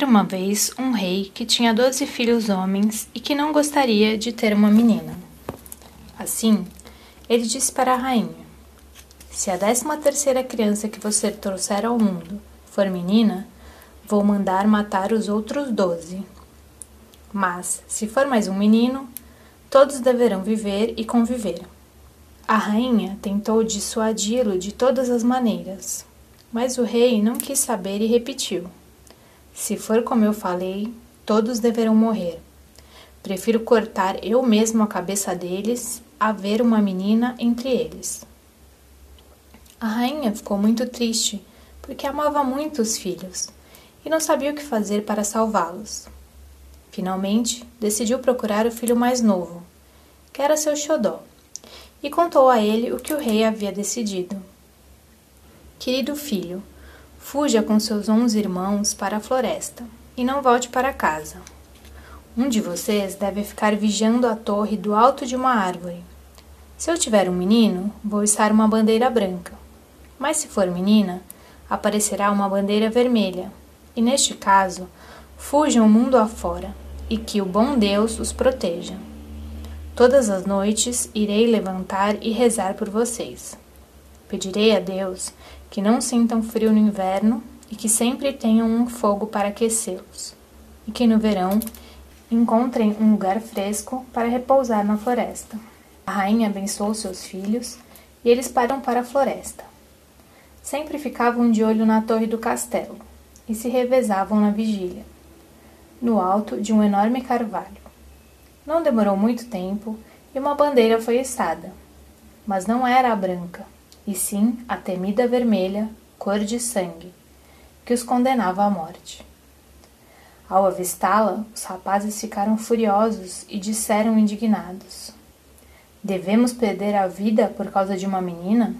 Era uma vez um rei que tinha doze filhos homens e que não gostaria de ter uma menina. Assim, ele disse para a rainha: Se a décima terceira criança que você trouxer ao mundo for menina, vou mandar matar os outros doze. Mas, se for mais um menino, todos deverão viver e conviver. A rainha tentou dissuadi-lo de todas as maneiras, mas o rei não quis saber e repetiu: se for como eu falei, todos deverão morrer. Prefiro cortar eu mesmo a cabeça deles a ver uma menina entre eles. A rainha ficou muito triste, porque amava muito os filhos e não sabia o que fazer para salvá-los. Finalmente, decidiu procurar o filho mais novo, que era seu xodó, e contou a ele o que o rei havia decidido. Querido filho, Fuja com seus onze irmãos para a floresta e não volte para casa. Um de vocês deve ficar vigiando a torre do alto de uma árvore. Se eu tiver um menino, vou içar uma bandeira branca. Mas se for menina, aparecerá uma bandeira vermelha. E neste caso, fujam o mundo afora e que o bom Deus os proteja. Todas as noites irei levantar e rezar por vocês. Pedirei a Deus que não sintam frio no inverno e que sempre tenham um fogo para aquecê-los, e que no verão encontrem um lugar fresco para repousar na floresta. A rainha abençoou seus filhos e eles param para a floresta. Sempre ficavam de olho na torre do castelo e se revezavam na vigília, no alto de um enorme carvalho. Não demorou muito tempo e uma bandeira foi içada, mas não era a branca, e sim a temida vermelha, cor de sangue, que os condenava à morte. Ao avistá-la, os rapazes ficaram furiosos e disseram indignados: Devemos perder a vida por causa de uma menina?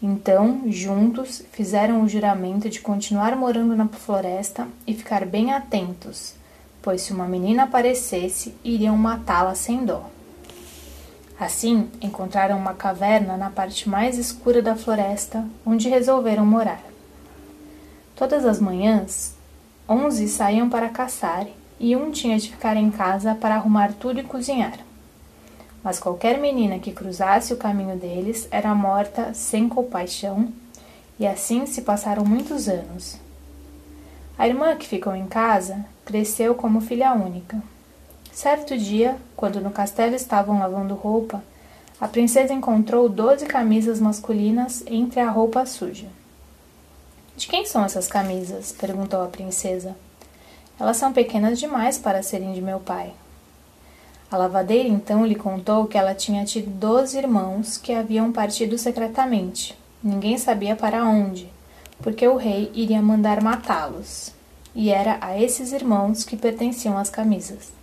Então, juntos, fizeram o juramento de continuar morando na floresta e ficar bem atentos, pois se uma menina aparecesse, iriam matá-la sem dó. Assim, encontraram uma caverna na parte mais escura da floresta, onde resolveram morar. Todas as manhãs, onze saíam para caçar e um tinha de ficar em casa para arrumar tudo e cozinhar. Mas qualquer menina que cruzasse o caminho deles era morta sem compaixão, e assim se passaram muitos anos. A irmã que ficou em casa cresceu como filha única. Certo dia, quando no castelo estavam lavando roupa, a princesa encontrou doze camisas masculinas entre a roupa suja. De quem são essas camisas? perguntou a princesa. Elas são pequenas demais para serem de meu pai. A lavadeira então lhe contou que ela tinha tido doze irmãos que haviam partido secretamente. Ninguém sabia para onde, porque o rei iria mandar matá-los. E era a esses irmãos que pertenciam as camisas.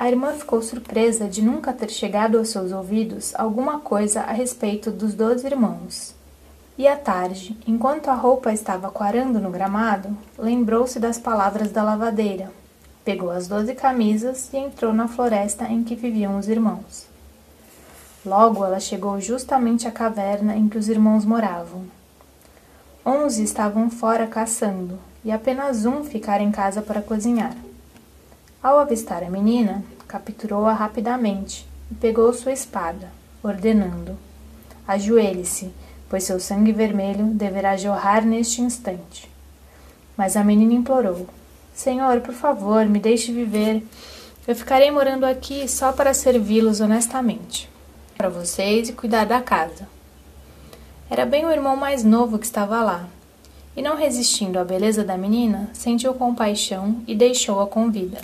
A irmã ficou surpresa de nunca ter chegado aos seus ouvidos alguma coisa a respeito dos dois irmãos. E à tarde, enquanto a roupa estava quarando no gramado, lembrou-se das palavras da lavadeira, pegou as doze camisas e entrou na floresta em que viviam os irmãos. Logo ela chegou justamente à caverna em que os irmãos moravam. Onze estavam fora caçando, e apenas um ficara em casa para cozinhar. Ao avistar a menina, capturou-a rapidamente e pegou sua espada, ordenando: Ajoelhe-se, pois seu sangue vermelho deverá jorrar neste instante. Mas a menina implorou: Senhor, por favor, me deixe viver. Eu ficarei morando aqui só para servi-los honestamente, para vocês e cuidar da casa. Era bem o irmão mais novo que estava lá, e não resistindo à beleza da menina, sentiu compaixão e deixou-a com vida.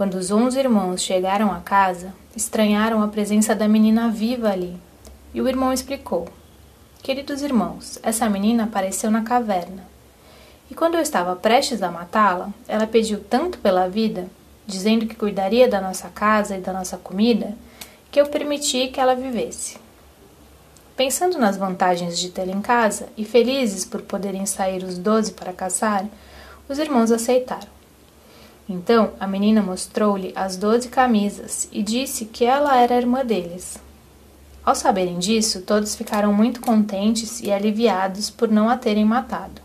Quando os onze irmãos chegaram à casa, estranharam a presença da menina viva ali. E o irmão explicou: Queridos irmãos, essa menina apareceu na caverna. E quando eu estava prestes a matá-la, ela pediu tanto pela vida, dizendo que cuidaria da nossa casa e da nossa comida, que eu permiti que ela vivesse. Pensando nas vantagens de tê-la em casa e felizes por poderem sair os doze para caçar, os irmãos aceitaram. Então a menina mostrou-lhe as doze camisas e disse que ela era irmã deles. Ao saberem disso, todos ficaram muito contentes e aliviados por não a terem matado.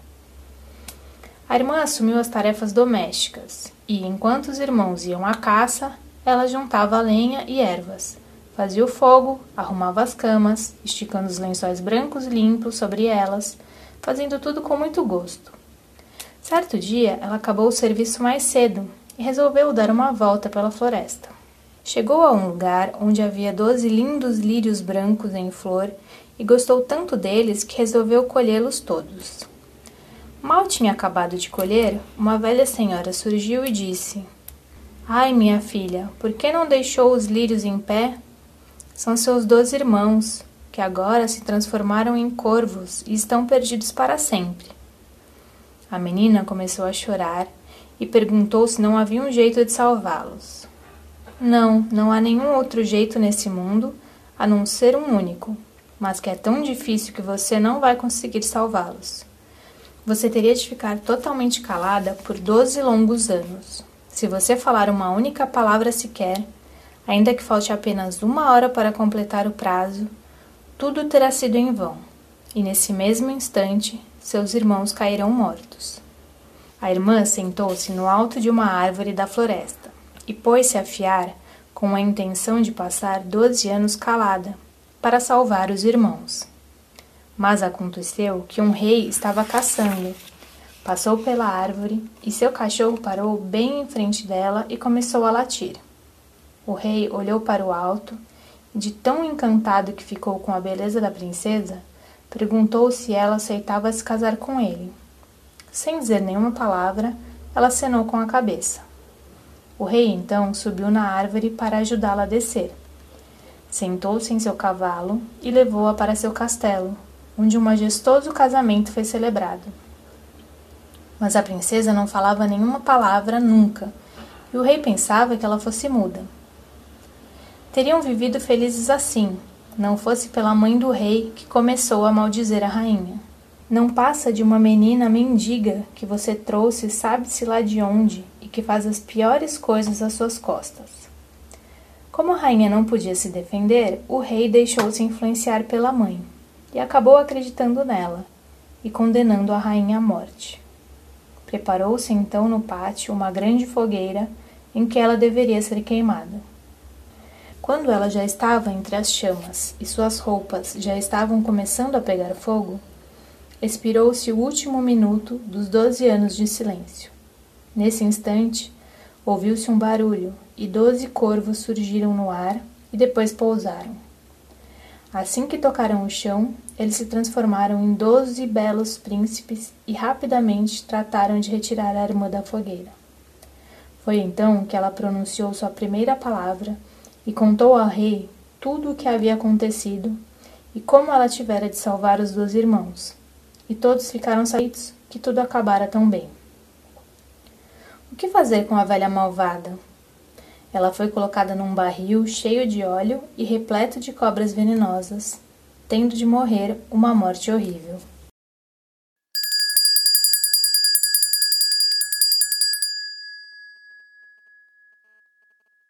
A irmã assumiu as tarefas domésticas e, enquanto os irmãos iam à caça, ela juntava lenha e ervas, fazia o fogo, arrumava as camas, esticando os lençóis brancos limpos sobre elas, fazendo tudo com muito gosto. Certo dia, ela acabou o serviço mais cedo e resolveu dar uma volta pela floresta. Chegou a um lugar onde havia doze lindos lírios brancos em flor e gostou tanto deles que resolveu colhê-los todos. Mal tinha acabado de colher, uma velha senhora surgiu e disse: Ai, minha filha, por que não deixou os lírios em pé? São seus doze irmãos, que agora se transformaram em corvos e estão perdidos para sempre. A menina começou a chorar e perguntou se não havia um jeito de salvá-los. Não, não há nenhum outro jeito nesse mundo a não ser um único, mas que é tão difícil que você não vai conseguir salvá-los. Você teria de ficar totalmente calada por doze longos anos. Se você falar uma única palavra sequer, ainda que falte apenas uma hora para completar o prazo, tudo terá sido em vão, e nesse mesmo instante seus irmãos cairão mortos. A irmã sentou-se no alto de uma árvore da floresta e pôs-se a fiar com a intenção de passar doze anos calada para salvar os irmãos. Mas aconteceu que um rei estava caçando. Passou pela árvore e seu cachorro parou bem em frente dela e começou a latir. O rei olhou para o alto e, de tão encantado que ficou com a beleza da princesa, perguntou se ela aceitava se casar com ele. Sem dizer nenhuma palavra, ela acenou com a cabeça. O rei então subiu na árvore para ajudá-la a descer. Sentou-se em seu cavalo e levou-a para seu castelo, onde um majestoso casamento foi celebrado. Mas a princesa não falava nenhuma palavra nunca, e o rei pensava que ela fosse muda. Teriam vivido felizes assim, não fosse pela mãe do rei que começou a maldizer a rainha. Não passa de uma menina mendiga que você trouxe sabe-se lá de onde e que faz as piores coisas às suas costas. Como a rainha não podia se defender, o rei deixou-se influenciar pela mãe e acabou acreditando nela e condenando a rainha à morte. Preparou-se então no pátio uma grande fogueira em que ela deveria ser queimada. Quando ela já estava entre as chamas e suas roupas já estavam começando a pegar fogo, expirou-se o último minuto dos doze anos de silêncio. Nesse instante, ouviu-se um barulho e doze corvos surgiram no ar e depois pousaram. Assim que tocaram o chão, eles se transformaram em doze belos príncipes e rapidamente trataram de retirar a irmã da fogueira. Foi então que ela pronunciou sua primeira palavra e contou ao rei tudo o que havia acontecido e como ela tivera de salvar os dois irmãos. E todos ficaram satisfeitos que tudo acabara tão bem. O que fazer com a velha malvada? Ela foi colocada num barril cheio de óleo e repleto de cobras venenosas, tendo de morrer uma morte horrível.